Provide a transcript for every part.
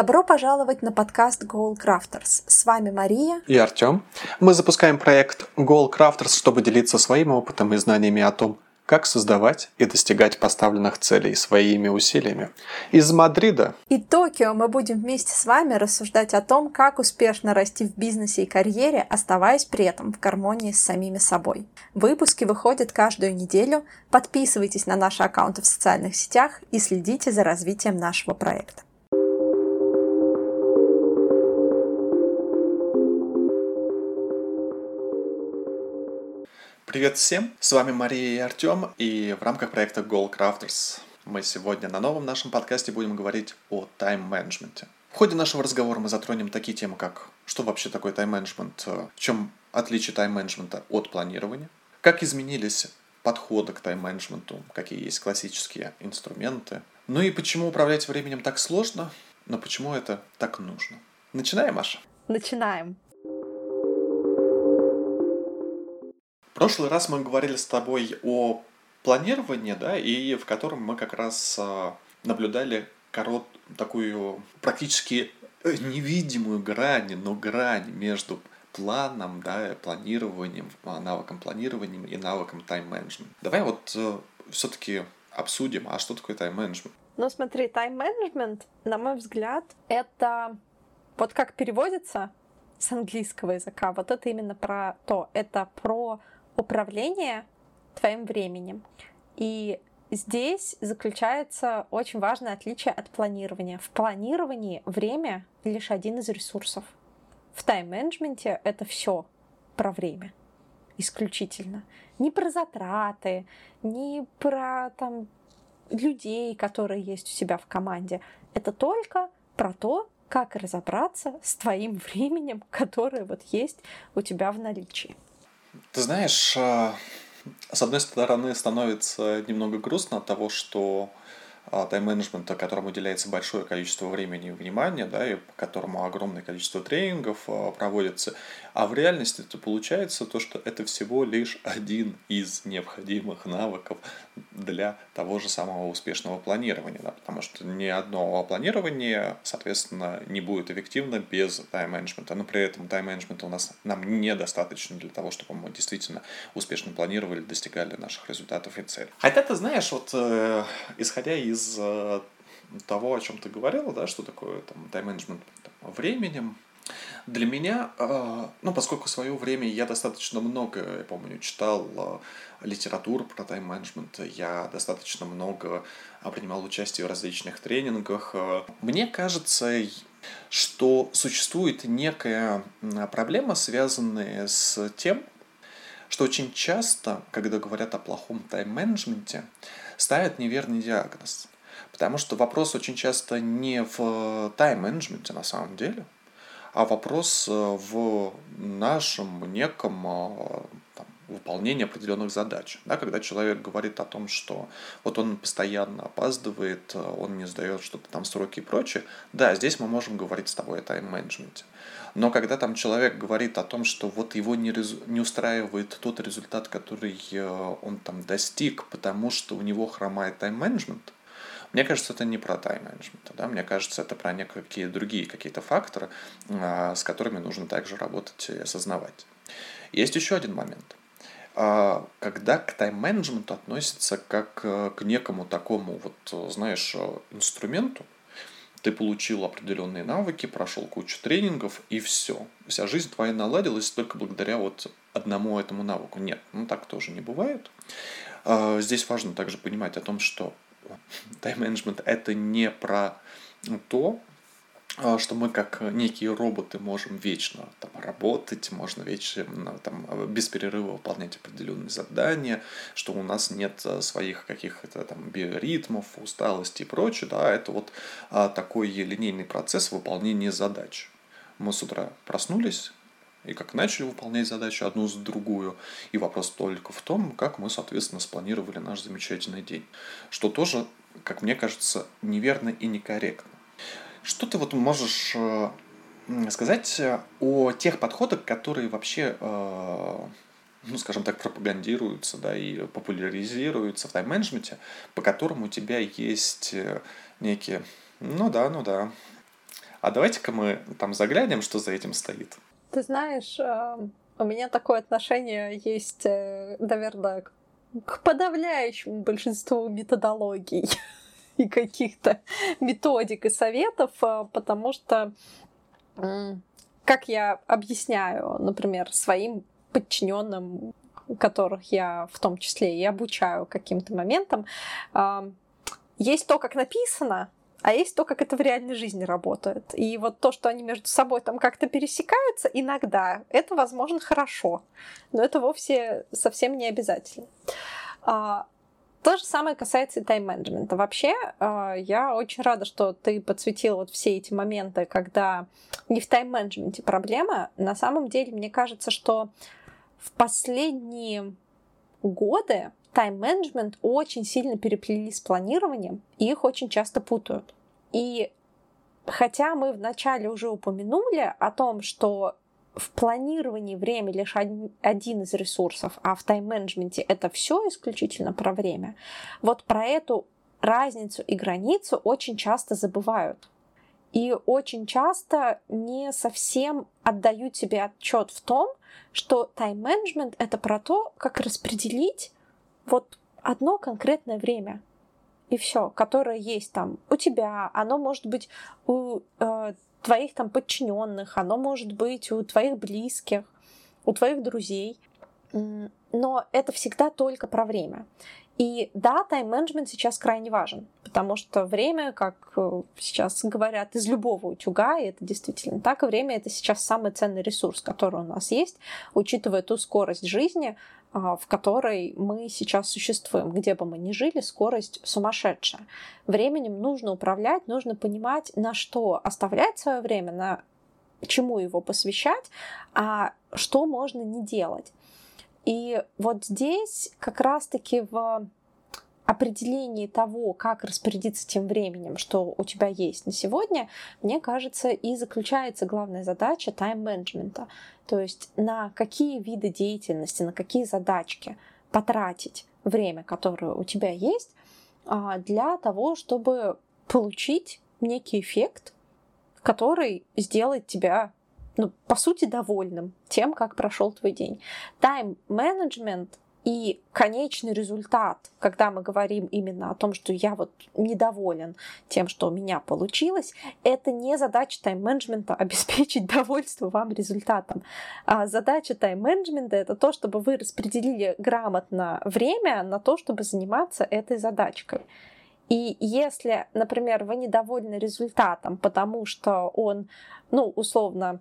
Добро пожаловать на подкаст Goal Crafters. С вами Мария и Артем. Мы запускаем проект Goal Crafters, чтобы делиться своим опытом и знаниями о том, как создавать и достигать поставленных целей своими усилиями. Из Мадрида и Токио мы будем вместе с вами рассуждать о том, как успешно расти в бизнесе и карьере, оставаясь при этом в гармонии с самими собой. Выпуски выходят каждую неделю. Подписывайтесь на наши аккаунты в социальных сетях и следите за развитием нашего проекта. Привет всем! С вами Мария и Артем, и в рамках проекта Goal Crafters мы сегодня на новом нашем подкасте будем говорить о тайм-менеджменте. В ходе нашего разговора мы затронем такие темы, как что вообще такое тайм-менеджмент, в чем отличие тайм-менеджмента от планирования, как изменились подходы к тайм-менеджменту, какие есть классические инструменты, ну и почему управлять временем так сложно, но почему это так нужно. Начинаем, Маша? Начинаем. Прошлый раз мы говорили с тобой о планировании, да, и в котором мы как раз а, наблюдали корот, такую практически невидимую грань, но грань между планом, да, планированием, а, навыком планирования и навыком тайм-менеджмента. Давай вот э, все-таки обсудим, а что такое тайм-менеджмент? Ну смотри, тайм-менеджмент, на мой взгляд, это вот как переводится с английского языка, вот это именно про то, это про управление твоим временем. И здесь заключается очень важное отличие от планирования. В планировании время лишь один из ресурсов. В тайм-менеджменте это все про время исключительно. Не про затраты, не про там, людей, которые есть у себя в команде. Это только про то, как разобраться с твоим временем, которое вот есть у тебя в наличии. Ты знаешь, а, с одной стороны, становится немного грустно от того, что а, тайм-менеджмента, которому уделяется большое количество времени и внимания, да, и по которому огромное количество тренингов а, проводится, а в реальности это получается то, что это всего лишь один из необходимых навыков для того же самого успешного планирования, да, потому что ни одно планирование, соответственно, не будет эффективно без тайм-менеджмента, но при этом тайм-менеджмента у нас нам недостаточно для того, чтобы мы действительно успешно планировали, достигали наших результатов и целей. Хотя ты знаешь, вот э, исходя из э, того, о чем ты говорила, да, что такое там тайм-менеджмент временем, для меня, а, ну, поскольку в свое время я достаточно много, я помню, читал а, литературу про тайм-менеджмент, я достаточно много а, принимал участие в различных тренингах, мне кажется, что существует некая проблема, связанная с тем, что очень часто, когда говорят о плохом тайм-менеджменте, ставят неверный диагноз. Потому что вопрос очень часто не в тайм-менеджменте на самом деле – а вопрос э, в нашем неком э, там, выполнении определенных задач. Да, когда человек говорит о том, что вот он постоянно опаздывает, э, он не сдает что-то там сроки и прочее, да, здесь мы можем говорить с тобой о тайм-менеджменте. Но когда там человек говорит о том, что вот его не, резу... не устраивает тот результат, который он там достиг, потому что у него хромает тайм-менеджмент, мне кажется, это не про тайм-менеджмент, да? мне кажется, это про некие другие какие-то факторы, а, с которыми нужно также работать и осознавать. Есть еще один момент. А, когда к тайм-менеджменту относится как э, к некому такому, вот, знаешь, э, инструменту, ты получил определенные навыки, прошел кучу тренингов, и все. Вся жизнь твоя наладилась только благодаря вот одному этому навыку. Нет, ну так тоже не бывает. А, здесь важно также понимать о том, что тайм-менеджмент это не про то, а, что мы как некие роботы можем вечно там, работать, можно вечно там, без перерыва выполнять определенные задания, что у нас нет а, своих каких-то там биоритмов, усталости и прочее, да, это вот а, такой линейный процесс выполнения задач. Мы с утра проснулись, и как начали выполнять задачу одну за другую. И вопрос только в том, как мы, соответственно, спланировали наш замечательный день. Что тоже, как мне кажется, неверно и некорректно. Что ты вот можешь э, сказать о тех подходах, которые вообще, э, ну, скажем так, пропагандируются, да, и популяризируются в тайм-менеджменте, по которым у тебя есть э, некие, ну да, ну да, а давайте-ка мы там заглянем, что за этим стоит. Ты знаешь, эм, у меня такое отношение есть, э, наверное, к подавляющему большинству методологий и каких-то методик и советов, э, потому что, как я объясняю, например, своим подчиненным, которых я в том числе и обучаю каким-то моментам, есть то, как написано, а есть то, как это в реальной жизни работает. И вот то, что они между собой там как-то пересекаются, иногда это, возможно, хорошо, но это вовсе совсем не обязательно. А, то же самое касается и тайм-менеджмента. Вообще, а, я очень рада, что ты подсветил вот все эти моменты, когда не в тайм-менеджменте проблема. На самом деле, мне кажется, что в последние годы тайм-менеджмент очень сильно переплели с планированием, и их очень часто путают. И хотя мы вначале уже упомянули о том, что в планировании время лишь один из ресурсов, а в тайм-менеджменте это все исключительно про время, вот про эту разницу и границу очень часто забывают. И очень часто не совсем отдают себе отчет в том, что тайм-менеджмент это про то, как распределить вот одно конкретное время. И все, которое есть там у тебя, оно может быть у э, твоих там подчиненных, оно может быть у твоих близких, у твоих друзей. Но это всегда только про время. И да, тайм-менеджмент сейчас крайне важен, потому что время, как э, сейчас говорят, из любого утюга, и это действительно так, время это сейчас самый ценный ресурс, который у нас есть, учитывая ту скорость жизни, в которой мы сейчас существуем. Где бы мы ни жили, скорость сумасшедшая. Временем нужно управлять, нужно понимать, на что оставлять свое время, на чему его посвящать, а что можно не делать. И вот здесь как раз-таки в определении того, как распорядиться тем временем, что у тебя есть на сегодня, мне кажется, и заключается главная задача тайм-менеджмента. То есть на какие виды деятельности, на какие задачки потратить время, которое у тебя есть, а, для того, чтобы получить некий эффект, который сделает тебя, ну, по сути, довольным тем, как прошел твой день. Тайм-менеджмент и конечный результат, когда мы говорим именно о том, что я вот недоволен тем, что у меня получилось, это не задача тайм-менеджмента обеспечить довольство вам результатом. А задача тайм-менеджмента это то, чтобы вы распределили грамотно время на то, чтобы заниматься этой задачкой. И если, например, вы недовольны результатом, потому что он, ну, условно,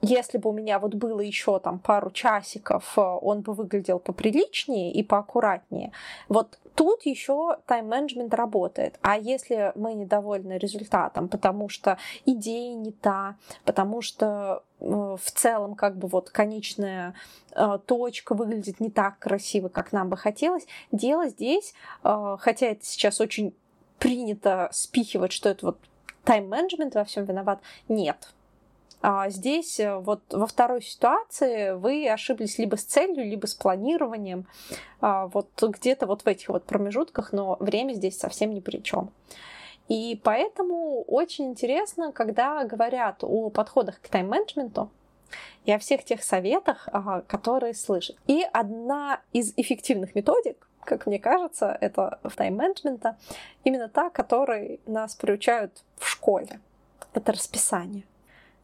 если бы у меня вот было еще там пару часиков, э, он бы выглядел поприличнее и поаккуратнее. Вот тут еще тайм-менеджмент работает. А если мы недовольны результатом, потому что идея не та, потому что э, в целом как бы вот конечная э, точка выглядит не так красиво, как нам бы хотелось, дело здесь, хотя это сейчас очень принято спихивать, что это вот тайм-менеджмент во всем виноват, нет здесь э, вот во второй ситуации вы ошиблись либо с целью, либо с планированием. А вот где-то вот в этих вот промежутках, но время здесь совсем ни при чем. И поэтому очень интересно, когда говорят о подходах к тайм-менеджменту, и о всех тех советах, а, которые слышат. И одна из эффективных методик, как мне кажется, это тайм-менеджмента, именно та, которой нас приучают в школе. Это расписание.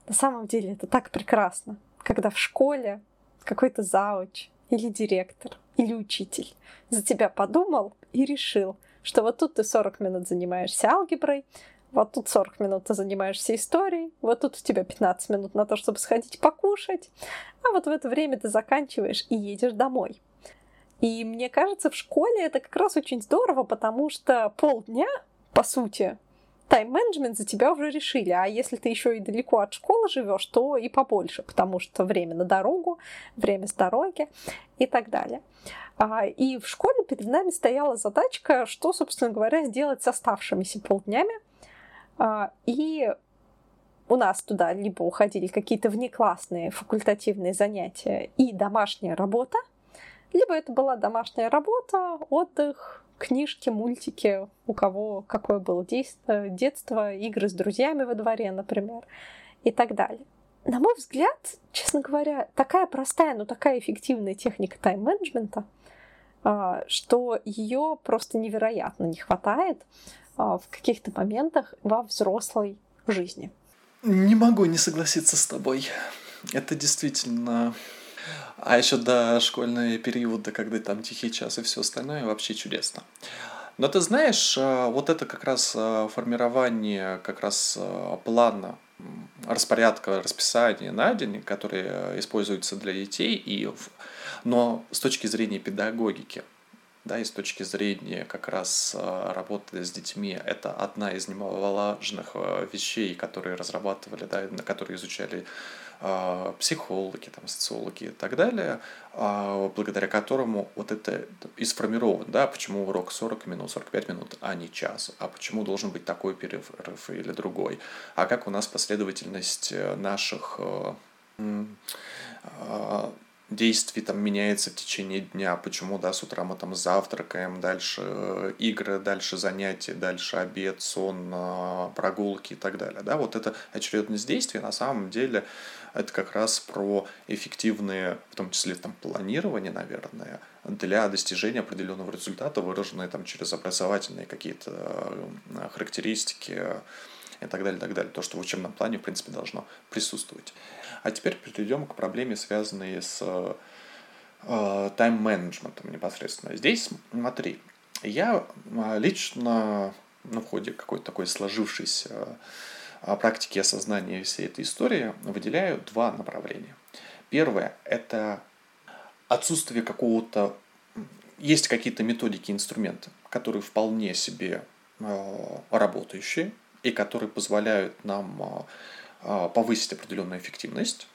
На самом деле это так прекрасно, когда в школе какой-то зауч или директор или учитель за тебя подумал и решил, что вот тут ты 40 минут занимаешься алгеброй, вот тут 40 минут ты занимаешься историей, вот тут у тебя 15 минут на то, чтобы сходить покушать, а вот в это время ты заканчиваешь и едешь домой. И мне кажется, в школе это как раз очень здорово, потому что полдня, по сути, тайм-менеджмент за тебя уже решили. А если ты еще и далеко от школы живешь, то и побольше, потому что время на дорогу, время с дороги и так далее. А, и в школе перед нами стояла задачка, что, собственно говоря, сделать с оставшимися полднями. А, и у нас туда либо уходили какие-то внеклассные факультативные занятия и домашняя работа, либо это была домашняя работа, отдых, книжки, мультики, у кого какое было действо, детство, игры с друзьями во дворе, например, и так далее. На мой взгляд, честно говоря, такая простая, но такая эффективная техника тайм-менеджмента, а, что ее просто невероятно не хватает а, в каких-то моментах во взрослой жизни. Не могу не согласиться с тобой. Это действительно а еще до школьного периода, когда там тихий час и все остальное, вообще чудесно. Но ты знаешь, э, вот это как раз э, формирование как раз э, плана распорядка, расписания на день, который используется для детей, и, но с точки зрения педагогики, да, и с точки зрения как раз работы с детьми, это одна из немаловажных вещей, которые разрабатывали, да, на которые изучали психологи, там, социологи и так далее, а, благодаря которому вот это и сформирован, да, почему урок 40 минут, 45 минут, а не час, а почему должен быть такой перерыв или другой, а как у нас последовательность э, наших э, а, действий там меняется в течение дня, почему, да, с утра мы там завтракаем, дальше э, игры, дальше занятия, дальше обед, сон, прогулки и так далее, да, вот эта очередность действий на самом деле это как раз про эффективные, в том числе там планирование, наверное, для достижения определенного результата, выраженные там через образовательные какие-то э, характеристики и так далее, так далее. То, что в учебном плане, в принципе, должно присутствовать. А теперь перейдем к проблеме, связанной с э, тайм-менеджментом непосредственно. Здесь, смотри, я э, лично ну, в ходе какой-то такой сложившейся практики осознания всей этой истории выделяю два направления. Первое – это отсутствие какого-то... Есть какие-то методики, инструменты, которые вполне себе э, работающие и которые позволяют нам э, э, повысить определенную эффективность.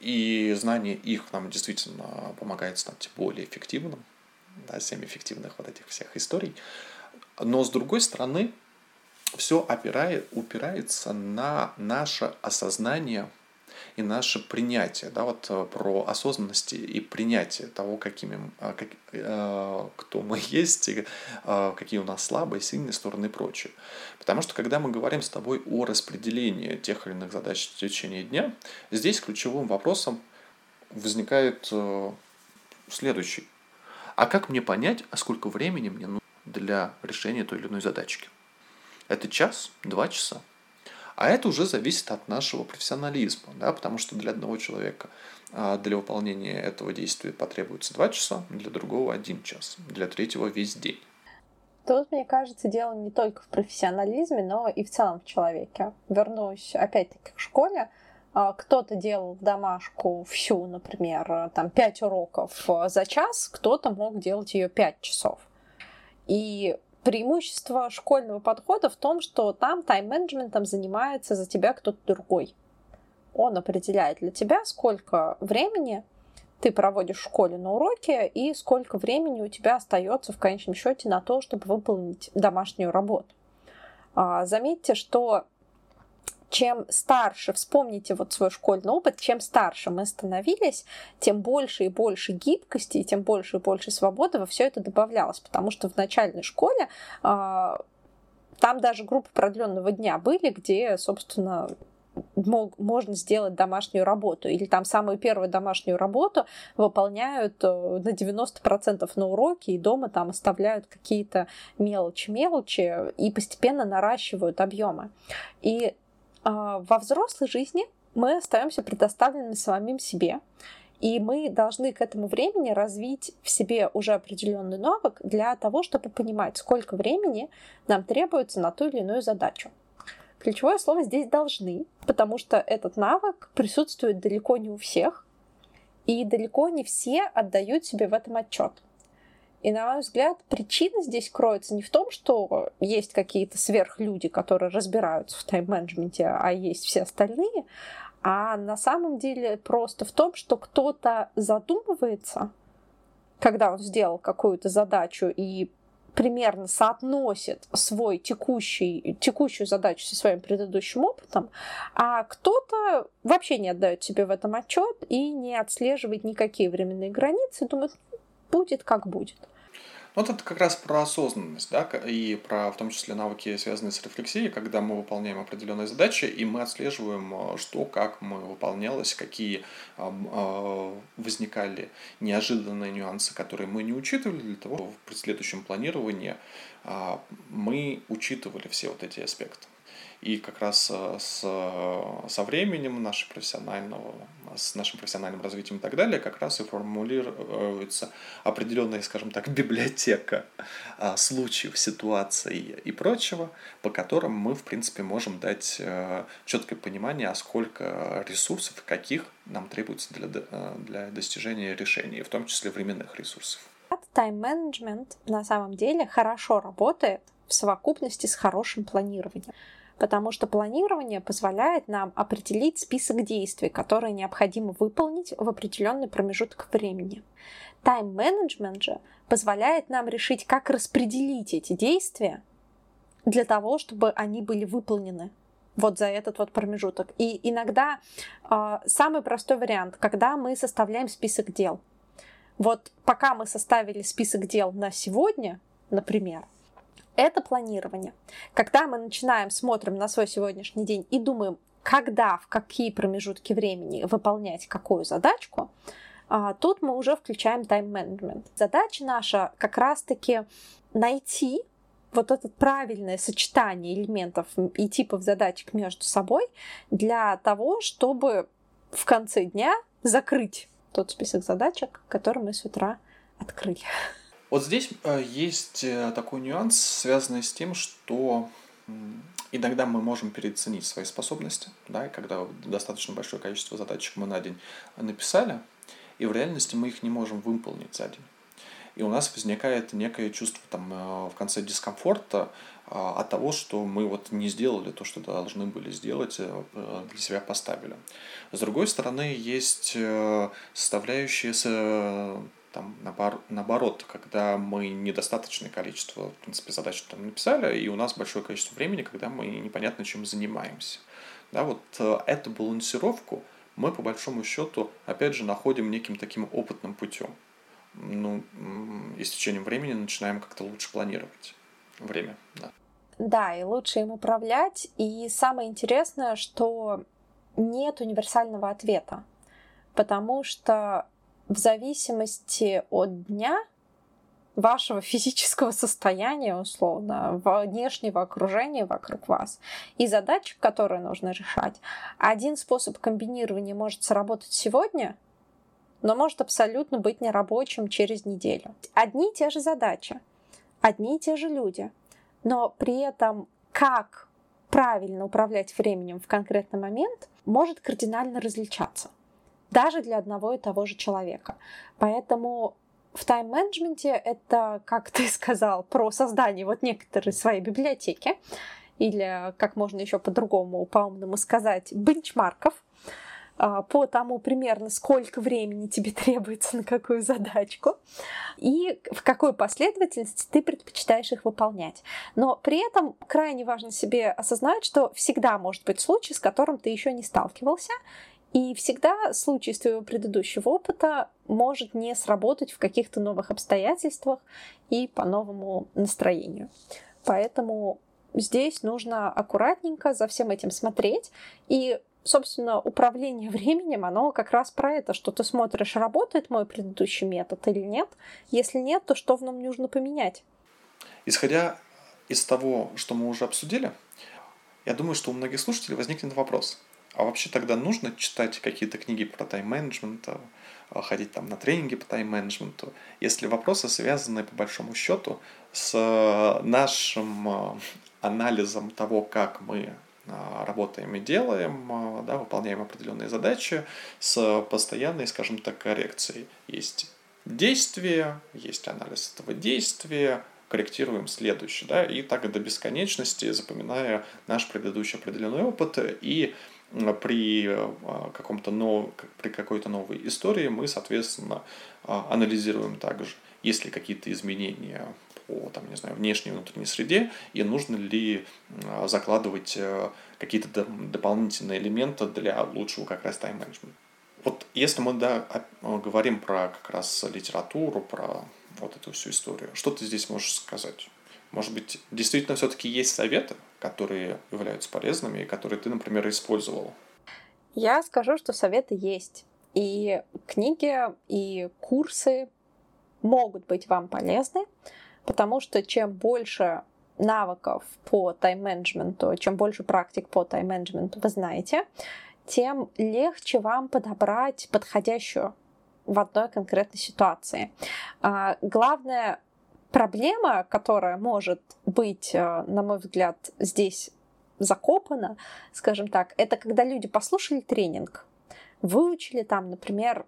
И знание их нам действительно помогает стать более эффективным, да, всеми эффективных вот этих всех историй. Но с другой стороны, все опирает, упирается на наше осознание и наше принятие, да, вот э, про осознанность и принятие того, какими, э, как, э, кто мы есть, и, э, какие у нас слабые, сильные стороны и прочее. Потому что когда мы говорим с тобой о распределении тех или иных задач в течение дня, здесь ключевым вопросом возникает э, следующий. А как мне понять, а сколько времени мне нужно для решения той или иной задачки? Это час, два часа. А это уже зависит от нашего профессионализма, да, потому что для одного человека а, для выполнения этого действия потребуется два часа, для другого один час, для третьего весь день. Тут, мне кажется, дело не только в профессионализме, но и в целом в человеке. Вернусь опять-таки к школе. А, кто-то делал домашку всю, например, там пять уроков за час, кто-то мог делать ее пять часов. И преимущество школьного подхода в том, что там тайм-менеджментом занимается за тебя кто-то другой. Он определяет для тебя, сколько времени ты проводишь в школе на уроке и сколько времени у тебя остается в конечном счете на то, чтобы выполнить домашнюю работу. А, заметьте, что чем старше, вспомните вот свой школьный опыт, чем старше мы становились, тем больше и больше гибкости, и тем больше и больше свободы во все это добавлялось. Потому что в начальной школе э, там даже группы продленного дня были, где, собственно, мог, можно сделать домашнюю работу. Или там самую первую домашнюю работу выполняют э, на 90% на уроке, и дома там оставляют какие-то мелочи-мелочи и постепенно наращивают объемы. И а, во взрослой жизни мы остаемся предоставлены самим себе, и мы должны к этому времени развить в себе уже определенный навык для того, чтобы понимать, сколько времени нам требуется на ту или иную задачу. Ключевое слово здесь должны, потому что этот навык присутствует далеко не у всех, и далеко не все отдают себе в этом отчет. И, на мой взгляд, причина здесь кроется не в том, что есть какие-то сверхлюди, которые разбираются в тайм-менеджменте, а есть все остальные, а на самом деле просто в том, что кто-то задумывается, когда он сделал какую-то задачу и примерно соотносит свой текущий, текущую задачу со своим предыдущим опытом, а кто-то вообще не отдает себе в этом отчет и не отслеживает никакие временные границы, думает, будет как будет. Ну, вот это как раз про осознанность, да, и про, в том числе, навыки, связанные с рефлексией, когда мы выполняем определенные задачи, и мы отслеживаем, э, что, как мы выполнялось, какие э, возникали неожиданные нюансы, которые мы не учитывали, для того, чтобы при следующем планировании э, мы учитывали все вот эти аспекты. И как раз э, с, со временем нашего профессионального, с нашим профессиональным развитием и так далее, как раз и формулируется определенная, скажем так, библиотека а, случаев, ситуаций и прочего, по которым мы, в принципе, можем дать э, четкое понимание, а сколько ресурсов каких нам требуется для, э, для достижения решений, в том числе временных ресурсов. Тайм-менеджмент на самом деле хорошо работает в совокупности с хорошим планированием потому что планирование позволяет нам определить список действий, которые необходимо выполнить в определенный промежуток времени. Тайм-менеджмент же позволяет нам решить, как распределить эти действия для того, чтобы они были выполнены вот за этот вот промежуток. И иногда э, самый простой вариант, когда мы составляем список дел. Вот пока мы составили список дел на сегодня, например, это планирование. Когда мы начинаем, смотрим на свой сегодняшний день и думаем, когда, в какие промежутки времени выполнять какую задачку, а, тут мы уже включаем тайм-менеджмент. Задача наша как раз-таки найти вот это правильное сочетание элементов и типов задачек между собой для того, чтобы в конце дня закрыть тот список задачек, который мы с утра открыли. Вот здесь э, есть э, такой нюанс, связанный с тем, что иногда мы можем переоценить свои способности, да, и когда достаточно большое количество задачек мы на день написали, и в реальности мы их не можем выполнить за день. И у нас возникает некое чувство там, э, в конце дискомфорта от того, что мы вот не сделали то, что должны были сделать, для себя поставили. С другой стороны, есть составляющие там, наоборот, когда мы недостаточное количество, в принципе, задач там написали, и у нас большое количество времени, когда мы непонятно чем занимаемся. Да, вот э, эту балансировку мы, по большому счету, опять же, находим неким таким опытным путем. Ну, и с течением времени начинаем как-то лучше планировать время. Да. да, и лучше им управлять. И самое интересное, что нет универсального ответа, потому что в зависимости от дня вашего физического состояния, условно, внешнего окружения вокруг вас и задач, которые нужно решать. Один способ комбинирования может сработать сегодня, но может абсолютно быть нерабочим через неделю. Одни и те же задачи, одни и те же люди, но при этом как правильно управлять временем в конкретный момент может кардинально различаться даже для одного и того же человека. Поэтому в тайм-менеджменте это, как ты сказал, про создание вот некоторой своей библиотеки, или, как можно еще по-другому, по-умному сказать, бенчмарков, а, по тому примерно, сколько времени тебе требуется на какую задачку и в какой последовательности ты предпочитаешь их выполнять. Но при этом крайне важно себе осознать, что всегда может быть случай, с которым ты еще не сталкивался, и всегда случай из твоего предыдущего опыта может не сработать в каких-то новых обстоятельствах и по новому настроению. Поэтому здесь нужно аккуратненько за всем этим смотреть. И, собственно, управление временем, оно как раз про это, что ты смотришь, работает мой предыдущий метод или нет. Если нет, то что в нем нужно поменять? Исходя из того, что мы уже обсудили, я думаю, что у многих слушателей возникнет вопрос – а вообще тогда нужно читать какие-то книги про тайм-менеджмент, а, ходить там на тренинги по тайм-менеджменту, если вопросы связаны по большому счету с а, нашим а, анализом того, как мы работаем и делаем, да, выполняем определенные задачи с постоянной, скажем так, коррекцией. Есть действие, есть анализ этого действия, корректируем следующее, да, и так до бесконечности, запоминая наш предыдущий определенный опыт и при а, каком-то нов... при какой-то новой истории мы, соответственно, а, анализируем также, есть ли какие-то изменения по там, не знаю, внешней и внутренней среде, и нужно ли закладывать какие-то дополнительные элементы для лучшего как раз тайм-менеджмента. Вот если мы да, говорим про как раз литературу, про вот эту всю историю. Что ты здесь можешь сказать? Может быть, действительно все-таки есть советы, которые являются полезными и которые ты, например, использовал? Я скажу, что советы есть. И книги, и курсы могут быть вам полезны, потому что чем больше навыков по тайм-менеджменту, чем больше практик по тайм-менеджменту вы знаете, тем легче вам подобрать подходящую в одной конкретной ситуации. А, главная проблема, которая может быть, э, на мой взгляд, здесь закопана, скажем так, это когда люди послушали тренинг, выучили там, например,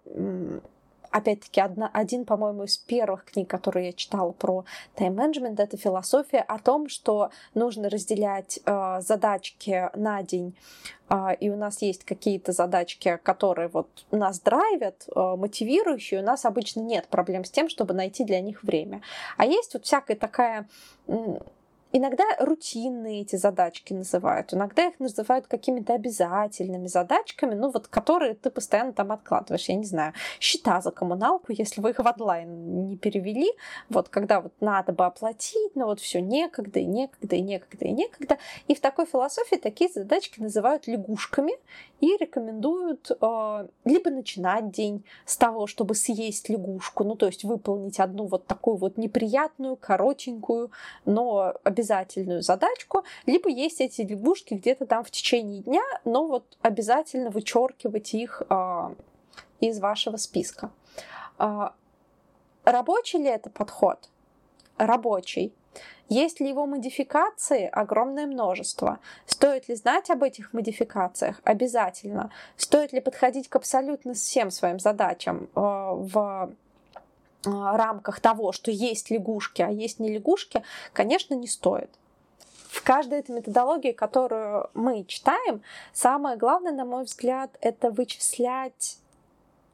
опять-таки, одна, один, по-моему, из первых книг, которые я читала про тайм-менеджмент, это философия о том, что нужно разделять э, задачки на день, э, и у нас есть какие-то задачки, которые вот нас драйвят, э, мотивирующие, у нас обычно нет проблем с тем, чтобы найти для них время. А есть вот всякая такая Иногда рутинные эти задачки называют, иногда их называют какими-то обязательными задачками, ну вот которые ты постоянно там откладываешь. Я не знаю, счета за коммуналку, если вы их в онлайн не перевели, вот когда вот надо бы оплатить, но вот все некогда и некогда и некогда и некогда. И в такой философии такие задачки называют лягушками и рекомендуют э, либо начинать день с того, чтобы съесть лягушку, ну то есть выполнить одну вот такую вот неприятную, коротенькую, но задачку, либо есть эти лягушки где-то там в течение дня, но вот обязательно вычеркивать их э, из вашего списка. Э, рабочий ли это подход? Рабочий. Есть ли его модификации? Огромное множество. Стоит ли знать об этих модификациях? Обязательно. Стоит ли подходить к абсолютно всем своим задачам э, в а, рамках того, что есть лягушки, а есть не лягушки, конечно, не стоит. В каждой этой методологии, которую мы читаем, самое главное, на мой взгляд, это вычислять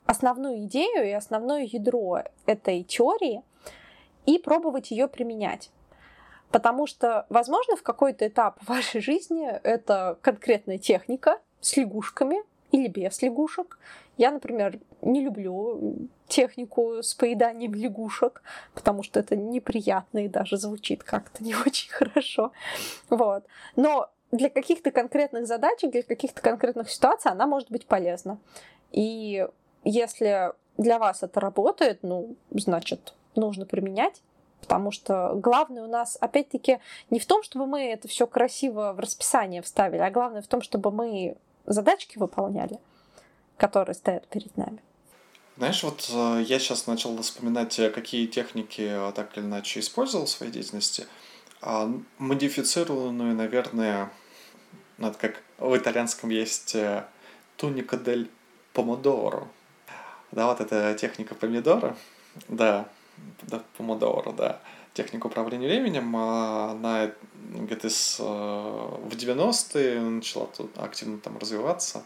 основную идею и основное ядро этой теории и пробовать ее применять. Потому что, возможно, в какой-то этап вашей жизни это конкретная техника с лягушками или без лягушек. Я, например, не люблю технику с поеданием лягушек, потому что это неприятно и даже звучит как-то не очень хорошо. Вот. Но для каких-то конкретных задач, для каких-то конкретных ситуаций она может быть полезна. И если для вас это работает, ну, значит, нужно применять. Потому что главное у нас, опять-таки, не в том, чтобы мы это все красиво в расписание вставили, а главное в том, чтобы мы задачки выполняли, которые стоят перед нами. Знаешь, вот э, я сейчас начал вспоминать, э, какие техники э, так или иначе использовал в своей деятельности. А, модифицированную, наверное, надо как в итальянском есть туника дель помодоро. Да, вот эта техника помидора. Да, да, помодоро, да. Техника управления временем, а, она где-то в 90-е начала тут активно там развиваться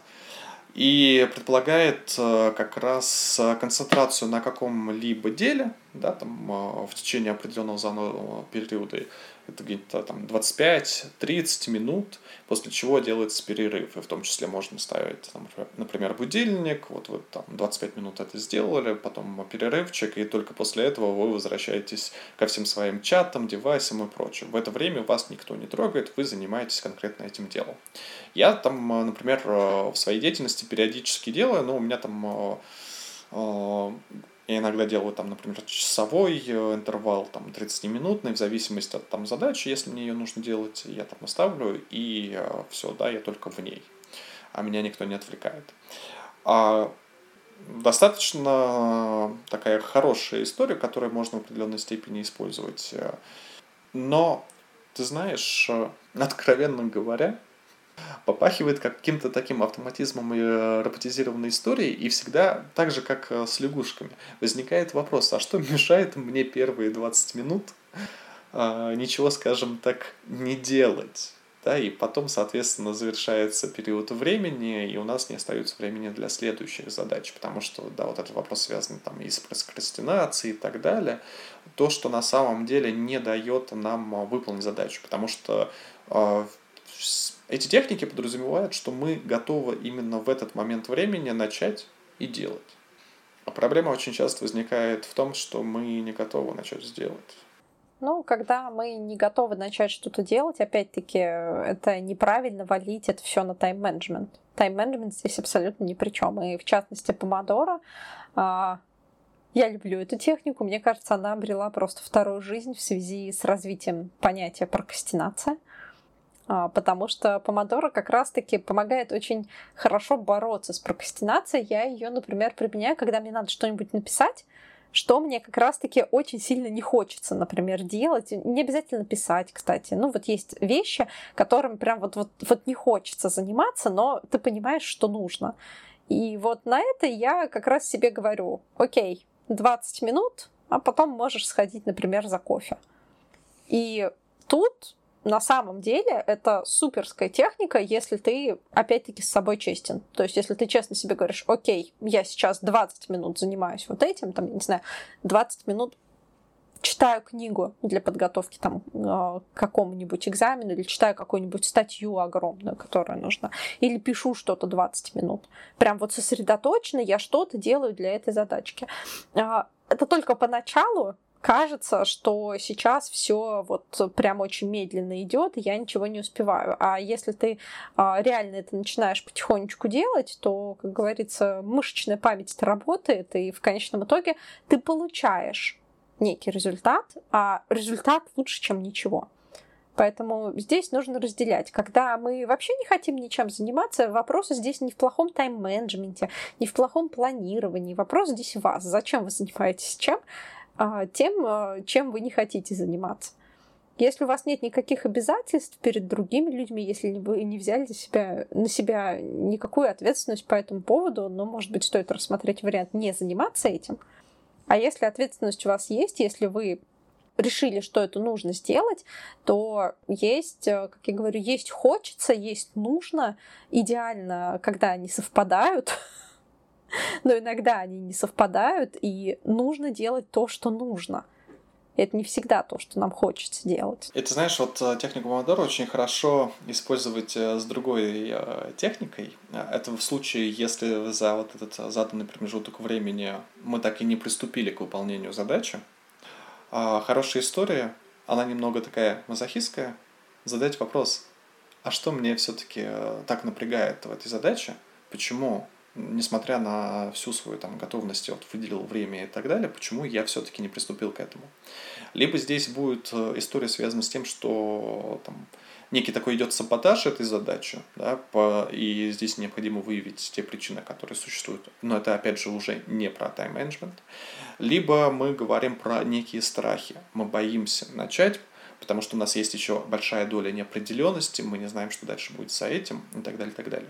и предполагает э, как раз э, концентрацию на каком-либо деле, да, там, э, в течение определенного занового периода это где-то там 25-30 минут, после чего делается перерыв, и в том числе можно ставить, там, например, будильник, вот вы там 25 минут это сделали, потом перерывчик, и только после этого вы возвращаетесь ко всем своим чатам, девайсам и прочим. В это время вас никто не трогает, вы занимаетесь конкретно этим делом. Я там, например, в своей деятельности периодически делаю, но у меня там я иногда делаю там, например, часовой э, интервал, там 30-минутный, в зависимости от там задачи, если мне ее нужно делать, я там оставлю, и э, все, да, я только в ней, а меня никто не отвлекает. А достаточно такая хорошая история, которую можно в определенной степени использовать. Но, ты знаешь, э, откровенно говоря, попахивает каким-то таким автоматизмом и э, роботизированной историей, и всегда так же, как э, с лягушками, возникает вопрос, а что мешает мне первые 20 минут а, ничего, скажем так, не делать? Да, и потом, соответственно, завершается период времени, и у нас не остается времени для следующих задач, потому что, да, вот этот вопрос связан там и с прокрастинацией и так далее, то, что на самом деле не дает нам а, выполнить задачу, потому что э, эти техники подразумевают, что мы готовы именно в этот момент времени начать и делать. А проблема очень часто возникает в том, что мы не готовы начать сделать. Ну, когда мы не готовы начать что-то делать, опять-таки, это неправильно валить это все на тайм-менеджмент. Тайм-менеджмент здесь абсолютно ни при чем. И в частности, помодоро. А, я люблю эту технику. Мне кажется, она обрела просто вторую жизнь в связи с развитием понятия прокрастинация. А, потому что помодоро как раз-таки помогает очень хорошо бороться с прокрастинацией. Я ее, например, применяю, когда мне надо что-нибудь написать, что мне как раз-таки очень сильно не хочется, например, делать. Не обязательно писать, кстати. Ну, вот есть вещи, которым прям вот, вот, вот не хочется заниматься, но ты понимаешь, что нужно. И вот на это я как раз себе говорю, окей, 20 минут, а потом можешь сходить, например, за кофе. И тут на самом деле это суперская техника, если ты, опять-таки, с собой честен. То есть, если ты честно себе говоришь, окей, я сейчас 20 минут занимаюсь вот этим, там, я не знаю, 20 минут читаю книгу для подготовки там, к какому-нибудь экзамену или читаю какую-нибудь статью огромную, которая нужна, или пишу что-то 20 минут. Прям вот сосредоточенно я что-то делаю для этой задачки. А, это только поначалу, кажется, что сейчас все вот прям очень медленно идет, и я ничего не успеваю. А если ты а, реально это начинаешь потихонечку делать, то, как говорится, мышечная память работает, и в конечном итоге ты получаешь некий результат, а результат лучше, чем ничего. Поэтому здесь нужно разделять. Когда мы вообще не хотим ничем заниматься, вопрос здесь не в плохом тайм-менеджменте, не в плохом планировании. Вопрос здесь в вас. Зачем вы занимаетесь чем? А, тем, а, чем вы не хотите заниматься. Если у вас нет никаких обязательств перед другими людьми, если вы не взяли на себя, на себя никакую ответственность по этому поводу, ну, может быть, стоит рассмотреть вариант не заниматься этим. А если ответственность у вас есть, если вы решили, что это нужно сделать, то есть, э, как я говорю, есть хочется, есть нужно. Идеально, когда они совпадают, но иногда они не совпадают, и нужно делать то, что нужно. Это не всегда то, что нам хочется делать. Это, знаешь, вот э, технику Помодоро очень хорошо использовать э, с другой э, техникой. Это в случае, если за вот этот заданный промежуток времени мы так и не приступили к выполнению задачи. А хорошая история, она немного такая мазохистская. Задать вопрос, а что мне все-таки так напрягает в этой задаче? Почему несмотря на всю свою там готовность, вот выделил время и так далее, почему я все-таки не приступил к этому. Либо здесь будет э, история связана с тем, что там, некий такой идет саботаж этой задачи, да, по, и здесь необходимо выявить те причины, которые существуют. Но это, опять же, уже не про тайм-менеджмент. Либо мы говорим про некие страхи. Мы боимся начать, потому что у нас есть еще большая доля неопределенности, мы не знаем, что дальше будет с этим и так далее, и так далее.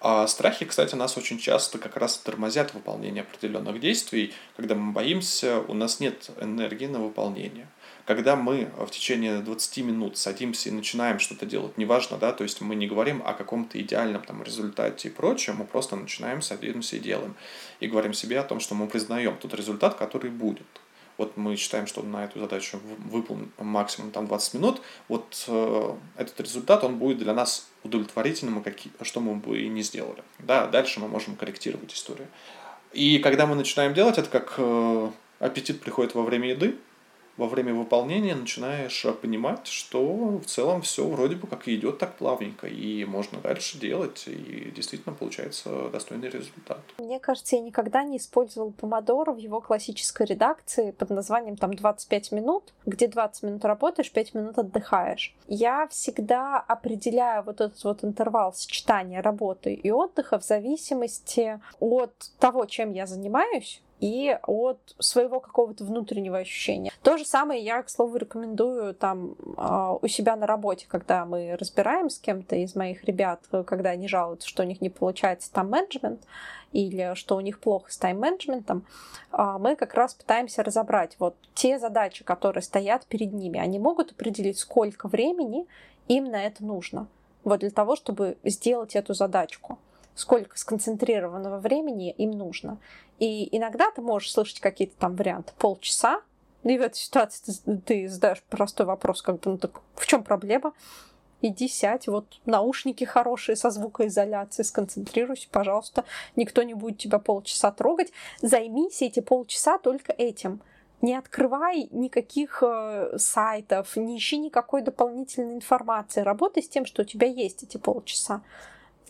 А страхи, кстати, нас очень часто как раз тормозят выполнение определенных действий. Когда мы боимся, у нас нет энергии на выполнение. Когда мы в течение 20 минут садимся и начинаем что-то делать, неважно, да, то есть мы не говорим о каком-то идеальном там результате и прочем, мы просто начинаем, садимся и делаем. И говорим себе о том, что мы признаем тот результат, который будет вот мы считаем, что на эту задачу выполнен максимум там 20 минут, вот э, этот результат, он будет для нас удовлетворительным, какие, что мы бы и не сделали. Да, дальше мы можем корректировать историю. И когда мы начинаем делать, это как э, аппетит приходит во время еды, во время выполнения начинаешь э, понимать, что в целом все вроде бы как идет так плавненько, и можно дальше делать, и действительно получается достойный результат. Мне кажется, я никогда не использовал помодоро в его классической редакции под названием там 25 минут, где 20 минут работаешь, 5 минут отдыхаешь. Я всегда определяю вот этот вот интервал сочетания работы и отдыха в зависимости от того, чем я занимаюсь, и от своего какого-то внутреннего ощущения. То же самое я, к слову, рекомендую там а, у себя на работе, когда мы разбираем с кем-то из моих ребят, когда они жалуются, что у них не получается там менеджмент или что у них плохо с тайм-менеджментом, а, мы как раз пытаемся разобрать вот те задачи, которые стоят перед ними. Они могут определить, сколько времени им на это нужно. Вот для того, чтобы сделать эту задачку сколько сконцентрированного времени им нужно. И иногда ты можешь слышать какие-то там варианты полчаса, и в этой ситуации ты, ты задаешь простой вопрос, как бы, ну так в чем проблема? иди сядь, вот наушники хорошие со звукоизоляцией, сконцентрируйся, пожалуйста, никто не будет тебя полчаса трогать. Займись эти полчаса только этим. Не открывай никаких э, сайтов, не ищи никакой дополнительной информации. Работай с тем, что у тебя есть эти полчаса.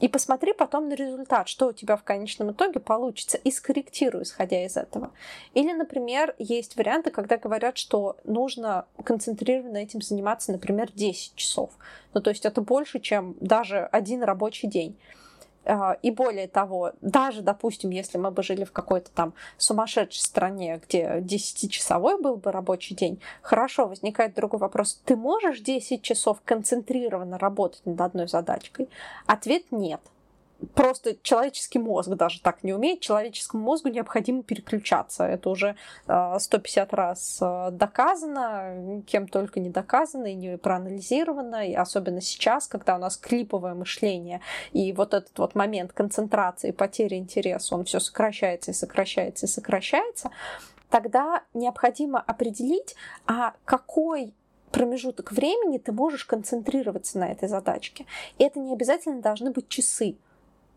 И посмотри потом на результат, что у тебя в конечном итоге получится, и скорректируй, исходя из этого. Или, например, есть варианты, когда говорят, что нужно концентрированно этим заниматься, например, 10 часов. Ну, то есть это больше, чем даже один рабочий день. А, и более того, даже, допустим, если мы бы жили в какой-то там сумасшедшей стране, где 10-часовой был бы рабочий день, хорошо, возникает другой вопрос. Ты можешь 10 часов концентрированно работать над одной задачкой? Ответ нет просто человеческий мозг даже так не умеет. Человеческому мозгу необходимо переключаться. Это уже 150 а, раз а, доказано, кем только не доказано и не проанализировано. И особенно сейчас, когда у нас клиповое мышление, и вот этот вот момент концентрации, потери интереса, он все сокращается и сокращается и сокращается, тогда необходимо определить, а какой промежуток времени ты можешь концентрироваться на этой задачке. И это не обязательно должны быть часы.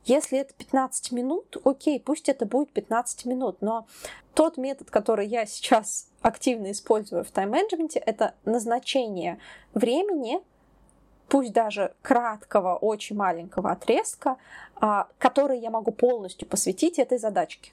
Если это 15 минут, окей, пусть это будет 15 минут, но тот метод, который я сейчас активно использую в тайм-менеджменте, это назначение времени, пусть даже краткого, очень маленького отрезка, а, который я могу полностью посвятить этой задачке.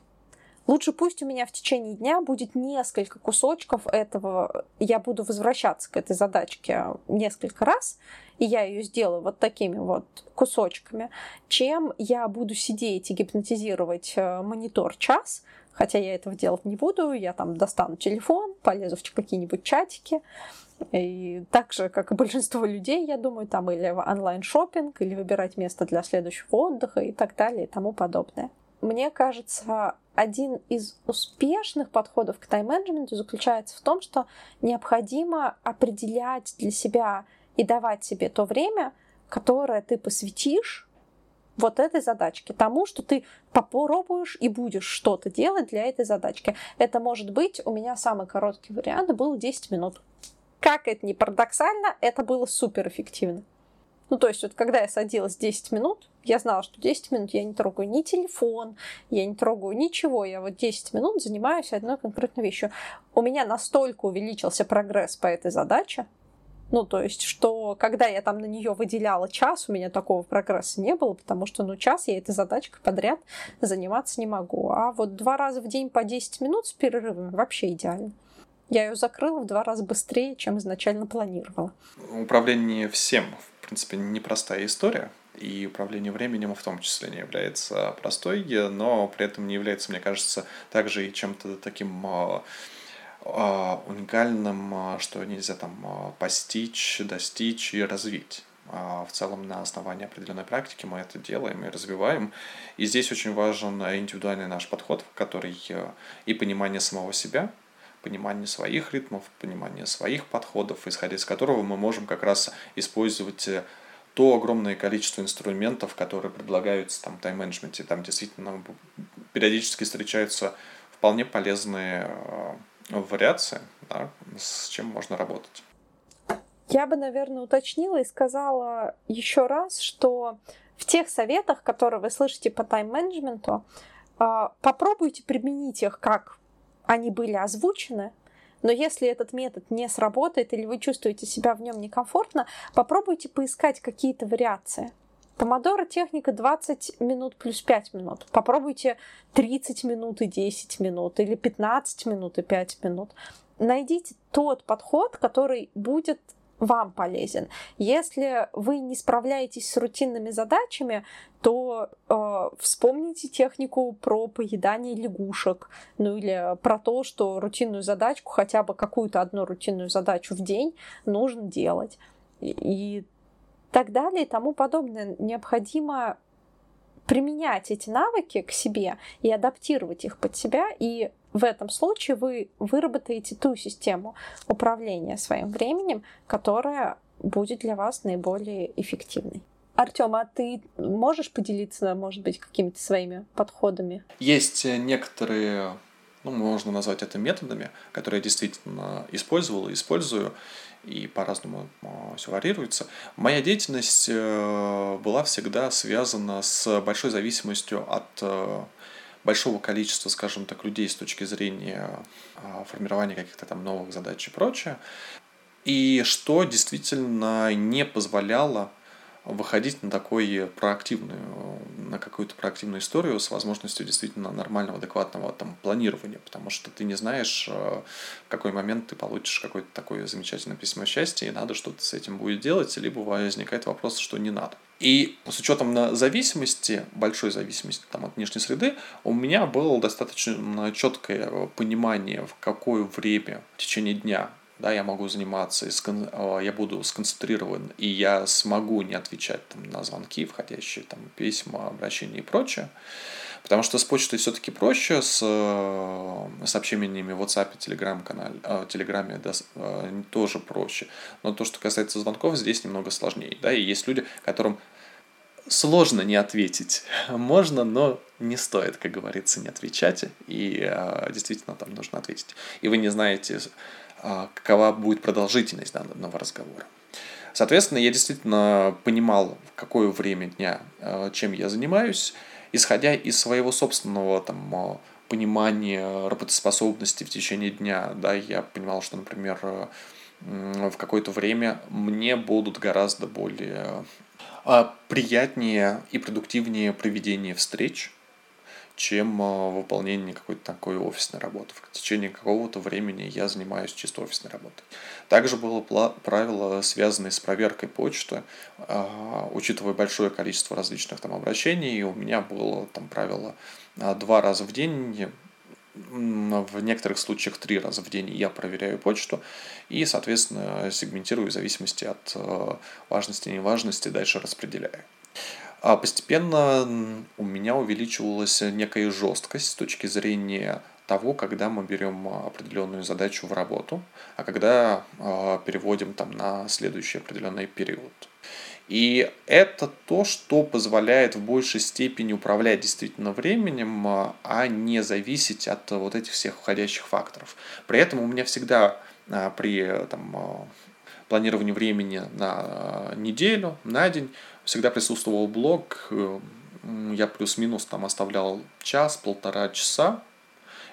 Лучше пусть у меня в течение дня будет несколько кусочков этого, я буду возвращаться к этой задачке несколько раз, и я ее сделаю вот такими вот кусочками, чем я буду сидеть и гипнотизировать э, монитор час, хотя я этого делать не буду, я там достану телефон, полезу в какие-нибудь чатики, и так же, как и большинство людей, я думаю, там или онлайн шопинг или выбирать место для следующего отдыха и так далее и тому подобное. Мне кажется, один из успешных подходов к тайм-менеджменту заключается в том, что необходимо определять для себя и давать себе то время, которое ты посвятишь вот этой задачке, тому, что ты попробуешь и будешь что-то делать для этой задачки. Это может быть, у меня самый короткий вариант был 10 минут. Как это ни парадоксально, это было супер эффективно. Ну, то есть, вот когда я садилась 10 минут, я знала, что 10 минут я не трогаю ни телефон, я не трогаю ничего, я вот 10 минут занимаюсь одной конкретной вещью. У меня настолько увеличился прогресс по этой задаче, ну, то есть, что когда я там на нее выделяла час, у меня такого прогресса не было, потому что, ну, час я этой задачкой подряд заниматься не могу. А вот два раза в день по 10 минут с перерывами вообще идеально. Я ее закрыла в два раза быстрее, чем изначально планировала. Управление всем, в принципе, непростая история. И управление временем в том числе не является простой, но при этом не является, мне кажется, также и чем-то таким а, а, уникальным, а, что нельзя там постичь, достичь и развить. В целом на основании определенной практики мы это делаем и развиваем. И здесь очень важен индивидуальный наш подход, который и понимание самого себя, понимание своих ритмов, понимание своих подходов, исходя из которого мы можем как раз использовать э, то огромное количество инструментов, которые предлагаются там, в тайм-менеджменте. Там действительно периодически встречаются вполне полезные э, вариации, да, с чем можно работать. Я бы, наверное, уточнила и сказала еще раз, что в тех советах, которые вы слышите по тайм-менеджменту, э, попробуйте применить их как они были озвучены, но если этот метод не сработает или вы чувствуете себя в нем некомфортно, попробуйте поискать какие-то вариации. Помодоро техника 20 минут плюс 5 минут. Попробуйте 30 минут и 10 минут или 15 минут и 5 минут. Найдите тот подход, который будет вам полезен. Если вы не справляетесь с рутинными задачами, то э, вспомните технику про поедание лягушек, ну или про то, что рутинную задачку, хотя бы какую-то одну рутинную задачу в день нужно делать. И, и так далее и тому подобное. Необходимо применять эти навыки к себе и адаптировать их под себя, и в этом случае вы выработаете ту систему управления своим временем, которая будет для вас наиболее эффективной. Артем, а ты можешь поделиться, может быть, какими-то своими подходами? Есть некоторые ну, можно назвать это методами, которые я действительно использовал и использую, и по-разному а, все варьируется. Моя деятельность э, была всегда связана с большой зависимостью от э, большого количества, скажем так, людей с точки зрения а, формирования каких-то там новых задач и прочее. И что действительно не позволяло выходить на такой проактивную, на какую-то проактивную историю с возможностью действительно нормального, адекватного там, планирования, потому что ты не знаешь, э, в какой момент ты получишь какое-то такое замечательное письмо счастья, и надо что-то с этим будет делать, либо возникает вопрос, что не надо. И с учетом на зависимости, большой зависимости там, от внешней среды, у меня было достаточно четкое понимание, в какое время в течение дня да, я могу заниматься, а, я буду сконцентрирован, и я смогу не отвечать там, на звонки, входящие там, письма, обращения и прочее. Потому что с почтой все-таки проще, с э, сообщениями в WhatsApp, Telegram канале, э, Телеграме да, э, тоже проще. Но то, что касается звонков, здесь немного сложнее. Да, и есть люди, которым сложно не ответить. Можно, но не стоит, как говорится, не отвечать. И действительно там нужно ответить. И вы не знаете, а, какова будет продолжительность данного разговора. Соответственно, я действительно понимал, какое время дня чем я занимаюсь, исходя из своего собственного там, а, понимания работоспособности в течение дня. Да, я понимал, что, например, в какое-то время мне будут гораздо более приятнее и продуктивнее проведение встреч, чем а, выполнение какой-то такой офисной работы. В течение какого-то времени я занимаюсь чисто офисной работой. Также было правило, связанное с проверкой почты, а, учитывая большое количество различных там обращений, у меня было там правило а, два раза в день в некоторых случаях три раза в день я проверяю почту и, соответственно, сегментирую в зависимости от важности и неважности, дальше распределяю. А постепенно у меня увеличивалась некая жесткость с точки зрения того, когда мы берем определенную задачу в работу, а когда э, переводим там на следующий определенный период. И это то, что позволяет в большей степени управлять действительно временем, а не зависеть от вот этих всех входящих факторов. При этом у меня всегда при там, планировании времени на неделю, на день всегда присутствовал блог, э, я плюс-минус там оставлял час, полтора часа.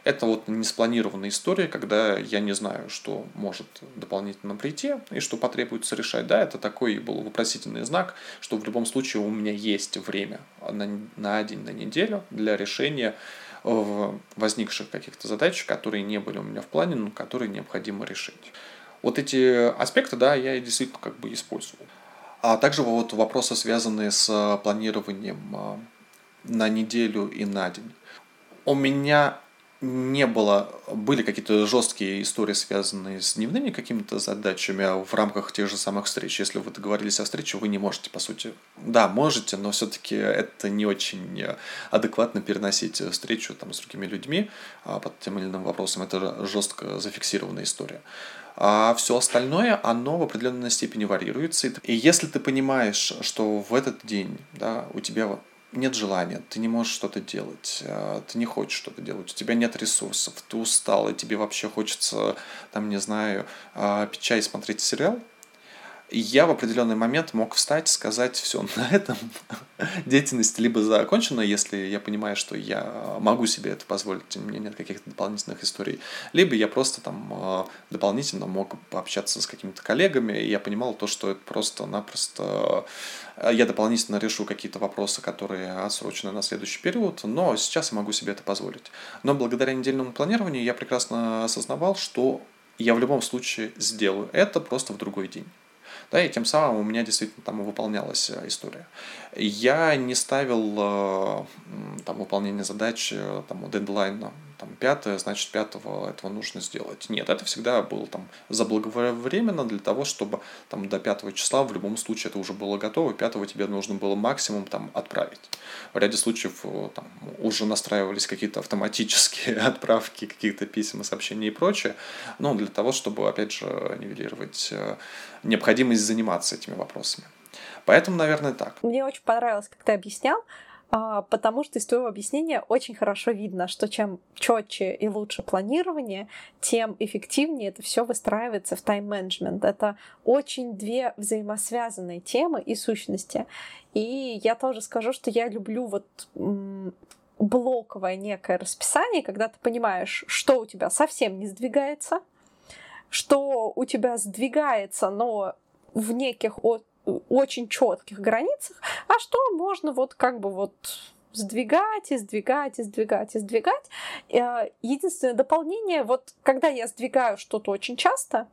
Это вот не спланированная история, когда я не знаю, что может дополнительно прийти и что потребуется решать. Да, это такой был вопросительный знак, что в любом случае у меня есть время на, на день, на неделю для решения э, возникших каких-то задач, которые не были у меня в плане, но которые необходимо решить. Вот эти аспекты, да, я действительно как бы использовал. А также вот вопросы, связанные с э, планированием э, на неделю и на день. У меня не было, были какие-то жесткие истории, связанные с дневными какими-то задачами а в рамках тех же самых встреч. Если вы договорились о встрече, вы не можете, по сути. Да, можете, но все-таки это не очень адекватно переносить встречу там, с другими людьми а, под тем или иным вопросом. Это жестко зафиксированная история а все остальное, оно в определенной степени варьируется. И если ты понимаешь, что в этот день да, у тебя нет желания, ты не можешь что-то делать, а, ты не хочешь что-то делать, у тебя нет ресурсов, ты устал, и тебе вообще хочется, там, не знаю, а, пить чай и смотреть сериал, я в определенный момент мог встать, сказать, все, на этом деятельность либо закончена, если я понимаю, что я могу себе это позволить, у меня нет каких-то дополнительных историй, либо я просто там а, дополнительно мог пообщаться с какими-то коллегами, и я понимал то, что это просто-напросто а, я дополнительно решу какие-то вопросы, которые отсрочены на следующий период, но сейчас я могу себе это позволить. Но благодаря недельному планированию я прекрасно осознавал, что я в любом случае сделаю это просто в другой день. Да, и тем самым у меня действительно там выполнялась э, история. Я не ставил э, там, выполнение задач э, там, дедлайна там, пятое, значит, пятого этого нужно сделать. Нет, это всегда было там заблаговременно для того, чтобы там до пятого числа в любом случае это уже было готово, пятого тебе нужно было максимум там отправить. В ряде случаев там уже настраивались какие-то автоматические отправки каких-то писем, сообщений и прочее, но для того, чтобы, опять же, нивелировать необходимость заниматься этими вопросами. Поэтому, наверное, так. Мне очень понравилось, как ты объяснял, потому что из твоего объяснения очень хорошо видно, что чем четче и лучше планирование, тем эффективнее это все выстраивается в тайм-менеджмент. Это очень две взаимосвязанные темы и сущности. И я тоже скажу, что я люблю вот блоковое некое расписание, когда ты понимаешь, что у тебя совсем не сдвигается, что у тебя сдвигается, но в неких очень четких границах, а что можно вот как бы вот сдвигать и сдвигать и сдвигать и сдвигать. Э, единственное дополнение, вот когда я сдвигаю что-то очень часто,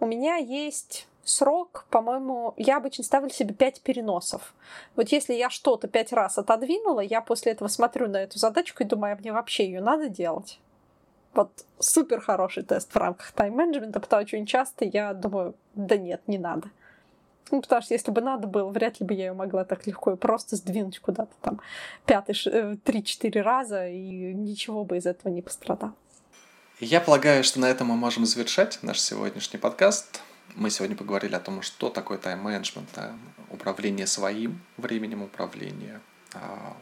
у меня есть срок, по-моему, я обычно ставлю себе 5 переносов. Вот если я что-то 5 раз отодвинула, я после этого смотрю на эту задачку и думаю, а мне вообще ее надо делать? Вот супер хороший тест в рамках тайм-менеджмента, потому что очень часто я думаю, да нет, не надо. Ну, потому что если бы надо было, вряд ли бы я ее могла так легко и просто сдвинуть куда-то там пятый, э, три-четыре раза, и ничего бы из этого не пострадало. Я полагаю, что на этом мы можем завершать наш сегодняшний подкаст. Мы сегодня поговорили о том, что такое тайм-менеджмент, управление своим временем, управление а,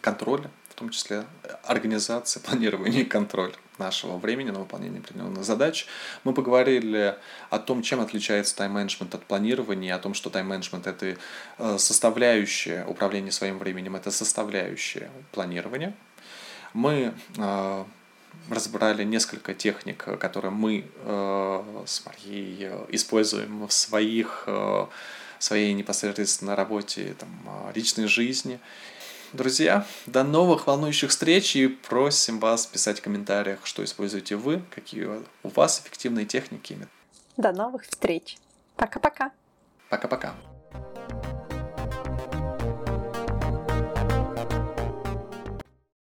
контроль, в том числе организация, планирование и контроль нашего времени на выполнение определенных задач. Мы поговорили о том, чем отличается тайм-менеджмент от планирования, о том, что тайм-менеджмент — это э, составляющая управления своим временем, это составляющая планирования. Мы э, разобрали несколько техник, которые мы э, с Марией используем в своих своей непосредственно работе, там, личной жизни. Друзья, до новых волнующих встреч и просим вас писать в комментариях, что используете вы, какие у вас эффективные техники. До новых встреч. Пока-пока. Пока-пока.